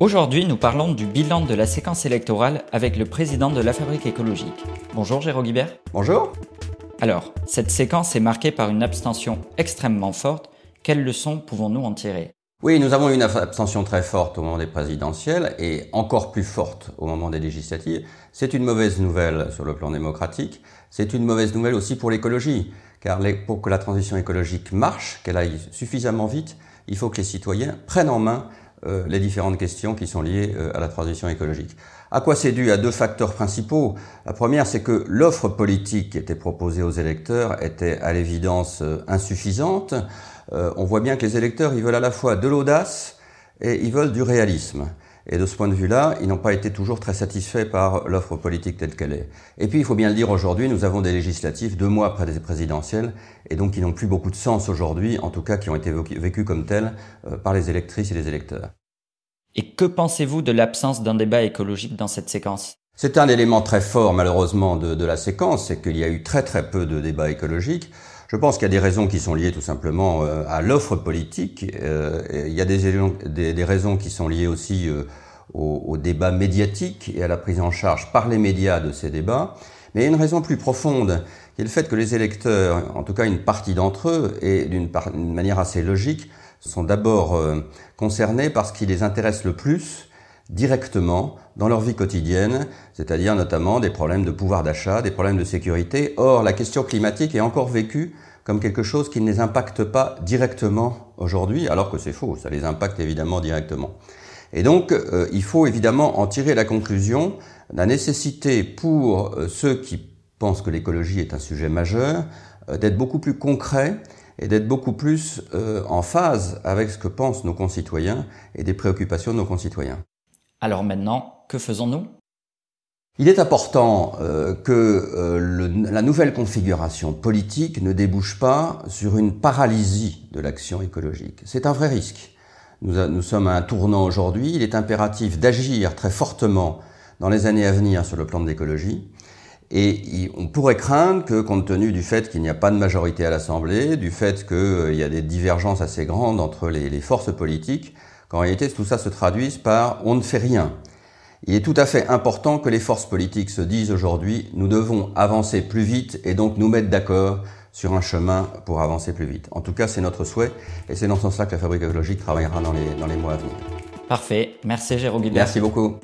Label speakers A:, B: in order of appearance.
A: Aujourd'hui, nous parlons du bilan de la séquence électorale avec le président de la Fabrique écologique. Bonjour Jérôme Guibert.
B: Bonjour.
A: Alors, cette séquence est marquée par une abstention extrêmement forte. Quelles leçons pouvons-nous en tirer?
B: Oui, nous avons une abstention très forte au moment des présidentielles et encore plus forte au moment des législatives. C'est une mauvaise nouvelle sur le plan démocratique. C'est une mauvaise nouvelle aussi pour l'écologie. Car pour que la transition écologique marche, qu'elle aille suffisamment vite, il faut que les citoyens prennent en main euh, les différentes questions qui sont liées euh, à la transition écologique. À quoi c'est dû À deux facteurs principaux. La première, c'est que l'offre politique qui était proposée aux électeurs était à l'évidence euh, insuffisante. on voit bien que les électeurs, ils veulent à la fois de l'audace et ils veulent du réalisme. Et de ce point de vue-là, ils n'ont pas été toujours très satisfaits par l'offre politique telle qu'elle est. Et puis, il faut bien le dire, aujourd'hui, nous avons des législatives deux mois après des présidentielles, et donc qui n'ont plus beaucoup de sens aujourd'hui, en tout cas qui ont été vécus comme tels euh, par les électrices et les électeurs.
A: Et que pensez-vous de l'absence d'un débat écologique dans cette séquence?
B: C'est un élément très fort, malheureusement, de, de la séquence, c'est qu'il y a eu très très peu de débats écologiques. Je pense qu'il y a des raisons qui sont liées tout simplement euh, à l'offre politique. Euh, il y a des, raisons qui sont liées aussi euh, au, débat médiatique et à la prise en charge par les médias de ces débats. Mais il y a une raison plus profonde, qui est le fait que les électeurs, en tout cas une partie d'entre eux, et d'une manière assez logique, sont d'abord concernés par ce qui les intéresse le plus directement dans leur vie quotidienne, c'est-à-dire notamment des problèmes de pouvoir d'achat, des problèmes de sécurité. Or, la question climatique est encore vécue comme quelque chose qui ne les impacte pas directement aujourd'hui, alors que c'est faux, ça les impacte évidemment directement. Et donc, euh, il faut évidemment en tirer la conclusion, la nécessité pour euh, ceux qui pensent que l'écologie est un sujet majeur, euh, d'être beaucoup plus concret et d'être beaucoup plus en phase avec ce que pensent nos concitoyens et des préoccupations de nos concitoyens.
A: Alors maintenant, que faisons-nous?
B: Il est important euh, que euh, la nouvelle configuration politique ne débouche pas sur une paralysie de l'action écologique. C'est un vrai risque. Nous, sommes à un tournant aujourd'hui. Il est impératif d'agir très fortement dans les années à venir sur le plan de l'écologie. Et on pourrait craindre que, compte tenu du fait qu'il n'y a pas de majorité à l'Assemblée, du fait qu'il y a des divergences assez grandes entre les forces politiques, qu'en réalité tout ça se traduise par on ne fait rien. Il est tout à fait important que les forces politiques se disent aujourd'hui nous devons avancer plus vite et donc nous mettre d'accord sur un chemin pour avancer plus vite. En tout cas, c'est notre souhait et c'est dans ce sens-là que la Fabrique écologique travaillera dans les, dans les mois à venir.
A: Parfait. Merci Jérôme
B: Merci beaucoup.